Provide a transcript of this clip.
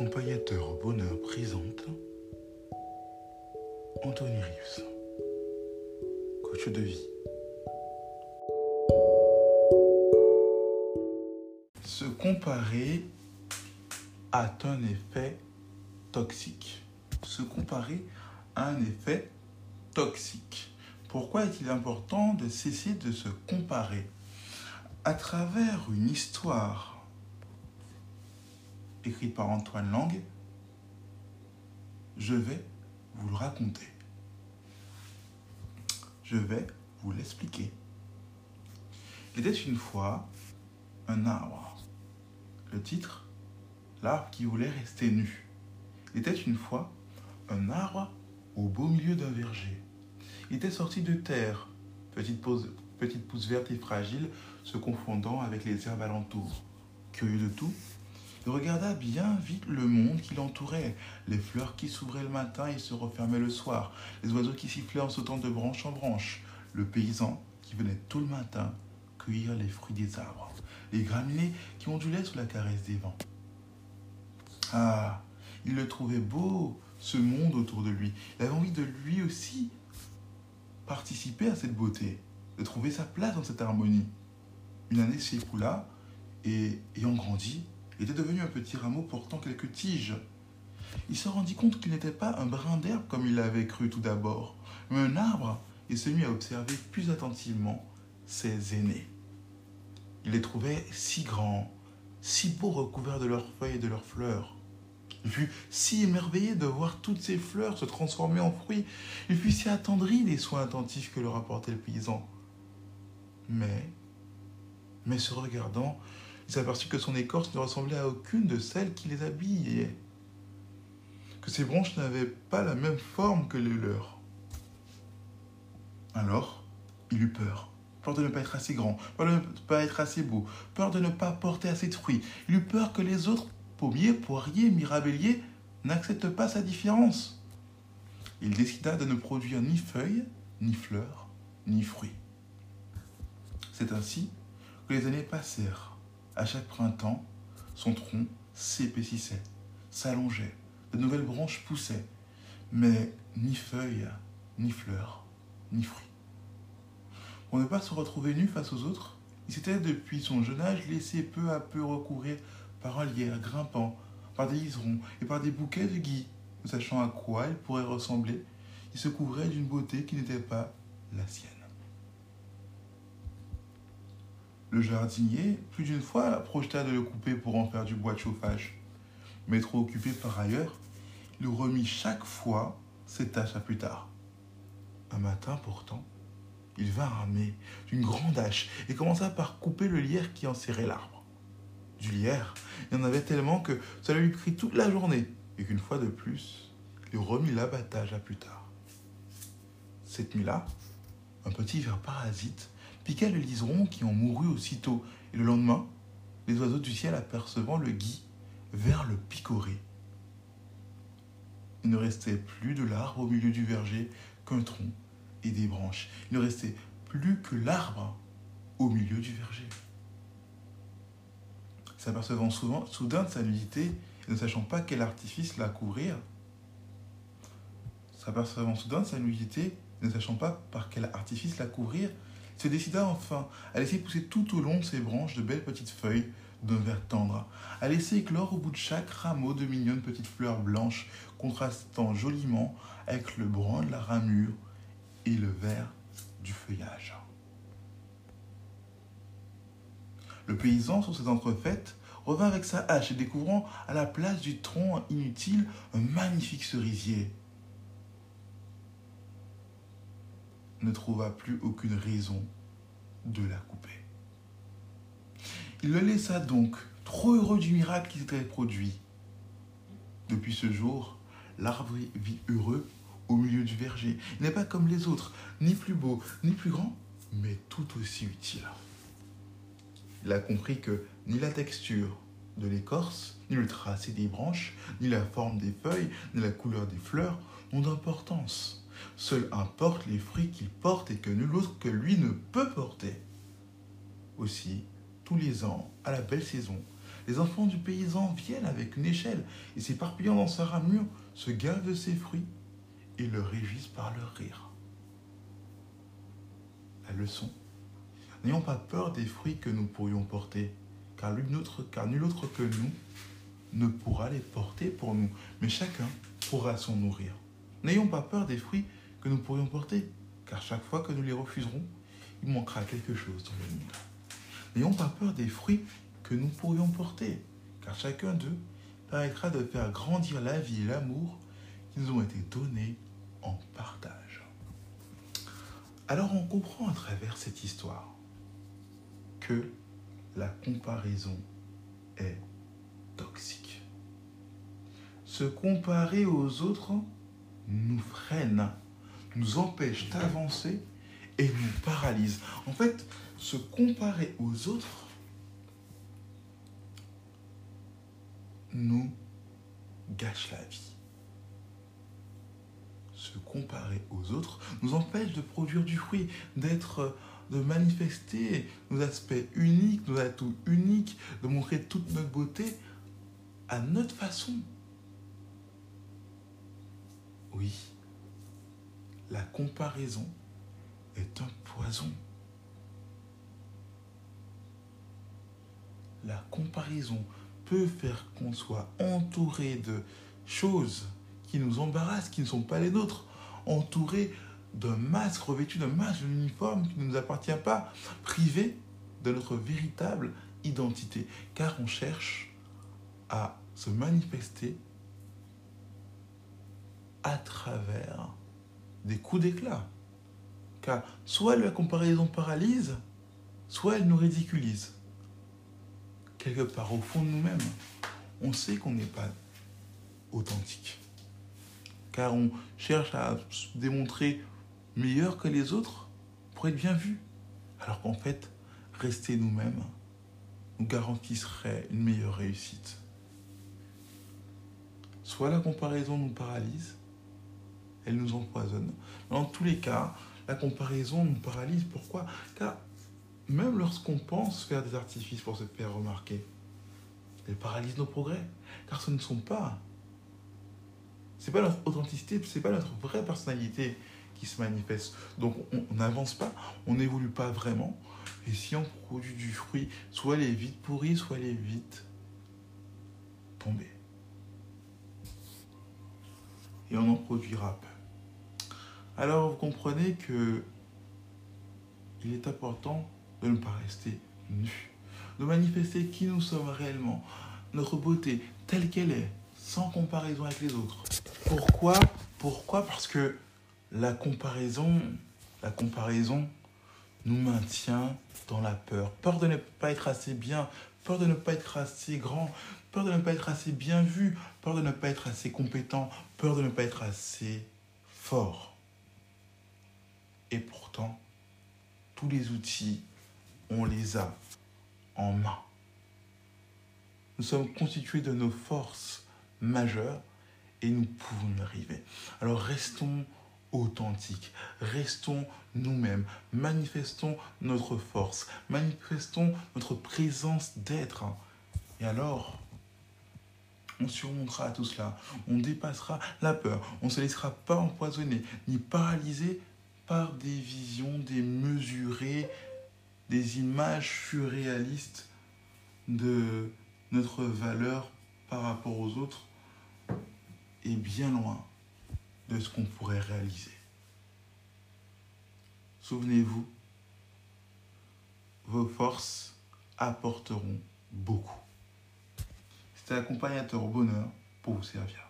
Bonheur présente Anthony Rives, coach de vie. Se comparer a un effet toxique. Se comparer a un effet toxique. Pourquoi est-il important de cesser de se comparer? À travers une histoire écrite par Antoine Lang, je vais vous le raconter. Je vais vous l'expliquer. Il était une fois un arbre. Le titre, l'arbre qui voulait rester nu. Il était une fois un arbre au beau milieu d'un verger. Il était sorti de terre, petite, petite pousse verte et fragile, se confondant avec les herbes alentour. Curieux de tout, il regarda bien vite le monde qui l'entourait, les fleurs qui s'ouvraient le matin et se refermaient le soir, les oiseaux qui sifflaient en sautant de branche en branche, le paysan qui venait tout le matin cueillir les fruits des arbres, les graminées qui ondulaient sous la caresse des vents. Ah, il le trouvait beau, ce monde autour de lui. Il avait envie de lui aussi participer à cette beauté, de trouver sa place dans cette harmonie. Une année s'écoula et, ayant grandi, était devenu un petit rameau portant quelques tiges. Il se rendit compte qu'il n'était pas un brin d'herbe comme il l'avait cru tout d'abord, mais un arbre et se mit à observer plus attentivement ses aînés. Il les trouvait si grands, si beaux recouverts de leurs feuilles et de leurs fleurs. Il fut si émerveillé de voir toutes ces fleurs se transformer en fruits. Il fut si attendri des soins attentifs que leur apportait le paysan. Mais, mais se regardant, il s'aperçut que son écorce ne ressemblait à aucune de celles qui les habillaient, que ses branches n'avaient pas la même forme que les leurs. Alors, il eut peur. Peur de ne pas être assez grand, peur de ne pas être assez beau, peur de ne pas porter assez de fruits. Il eut peur que les autres, pommiers, poiriers, mirabelliers, n'acceptent pas sa différence. Il décida de ne produire ni feuilles, ni fleurs, ni fruits. C'est ainsi que les années passèrent. À chaque printemps, son tronc s'épaississait, s'allongeait, de nouvelles branches poussaient, mais ni feuilles, ni fleurs, ni fruits. Pour ne pas se retrouver nu face aux autres, il s'était depuis son jeune âge laissé peu à peu recouvrir par un lierre grimpant, par des liserons et par des bouquets de gui. Sachant à quoi il pourrait ressembler, il se couvrait d'une beauté qui n'était pas la sienne. Le jardinier, plus d'une fois, projeta de le couper pour en faire du bois de chauffage. Mais trop occupé par ailleurs, il remit chaque fois ses tâches à plus tard. Un matin pourtant, il vint armé d'une grande hache et commença par couper le lierre qui enserrait l'arbre. Du lierre, il y en avait tellement que cela lui prit toute la journée et qu'une fois de plus, il remit l'abattage à plus tard. Cette nuit-là, un petit ver parasite le liseron qui en mourut aussitôt, et le lendemain, les oiseaux du ciel apercevant le gui vers le picorer. Il ne restait plus de l'arbre au milieu du verger qu'un tronc et des branches. Il ne restait plus que l'arbre au milieu du verger. S'apercevant soudain de sa nudité et ne sachant pas quel artifice la couvrir, s'apercevant soudain de sa nudité ne sachant pas par quel artifice la couvrir, se décida enfin à laisser pousser tout au long de ses branches de belles petites feuilles d'un vert tendre, à laisser éclore au bout de chaque rameau de mignonnes petites fleurs blanches contrastant joliment avec le brun de la ramure et le vert du feuillage. Le paysan, sur cette entrefaite, revint avec sa hache et découvrant à la place du tronc inutile un magnifique cerisier. Ne trouva plus aucune raison de la couper. Il le laissa donc, trop heureux du miracle qui s'était produit. Depuis ce jour, l'arbre vit heureux au milieu du verger. Il n'est pas comme les autres, ni plus beau, ni plus grand, mais tout aussi utile. Il a compris que ni la texture de l'écorce, ni le tracé des branches, ni la forme des feuilles, ni la couleur des fleurs n'ont d'importance. Seul importe les fruits qu'il porte et que nul autre que lui ne peut porter. Aussi, tous les ans, à la belle saison, Les enfants du paysan viennent avec une échelle et s'éparpillant dans sa ramure, se gavent de ses fruits et le réjouissent par leur rire. La leçon. N'ayons pas peur des fruits que nous pourrions porter, car autre, car nul autre que nous ne pourra les porter pour nous, mais chacun pourra s'en nourrir. N'ayons pas peur des fruits que nous pourrions porter, car chaque fois que nous les refuserons, il manquera quelque chose dans le monde. N'ayons pas peur des fruits que nous pourrions porter, car chacun d'eux permettra de faire grandir la vie et l'amour qui nous ont été donnés en partage. Alors on comprend à travers cette histoire que la comparaison est toxique. Se comparer aux autres nous freine, nous empêche d'avancer et nous paralyse. En fait, se comparer aux autres nous gâche la vie. Se comparer aux autres nous empêche de produire du fruit, d'être, de manifester nos aspects uniques, nos atouts uniques, de montrer toute notre beauté à notre façon. Oui, la comparaison est un poison. La comparaison peut faire qu'on soit entouré de choses qui nous embarrassent, qui ne sont pas les nôtres, entouré d'un masque, revêtu d'un masque, d'un uniforme qui ne nous appartient pas, privé de notre véritable identité, car on cherche à se manifester à travers des coups d'éclat. Car soit la comparaison paralyse, soit elle nous ridiculise. Quelque part au fond de nous-mêmes, on sait qu'on n'est pas authentique. Car on cherche à se démontrer meilleur que les autres pour être bien vu. Alors qu'en fait, rester nous-mêmes nous garantisserait une meilleure réussite. Soit la comparaison nous paralyse, elle nous empoisonne. dans tous les cas, la comparaison nous paralyse. Pourquoi? Car même lorsqu'on pense faire des artifices pour se faire remarquer, elle paralyse nos progrès. Car ce ne sont pas. Ce n'est pas notre authenticité, ce n'est pas notre vraie personnalité qui se manifeste. Donc on n'avance pas, on n'évolue pas vraiment. Et si on produit du fruit, soit elle est vite pourrie, soit elle est vite tombée. Et on en produira peu. Alors vous comprenez que il est important de ne pas rester nus, de manifester qui nous sommes réellement, notre beauté telle qu'elle est, sans comparaison avec les autres. Pourquoi? Pourquoi? Parce que la comparaison, la comparaison nous maintient dans la peur. Peur de ne pas être assez bien, peur de ne pas être assez grand, peur de ne pas être assez bien vu, peur de ne pas être assez compétent, peur de ne pas être assez fort. Et pourtant, tous les outils, on les a en main. Nous sommes constitués de nos forces majeures et nous pouvons y arriver. Alors restons authentiques, restons nous-mêmes, manifestons notre force, manifestons notre présence d'être. Et alors, on surmontera tout cela, on dépassera la peur, on ne se laissera pas empoisonner ni paralyser par des visions démesurées, des images surréalistes de notre valeur par rapport aux autres et bien loin de ce qu'on pourrait réaliser. Souvenez-vous, vos forces apporteront beaucoup. C'était accompagnateur bonheur pour vous servir.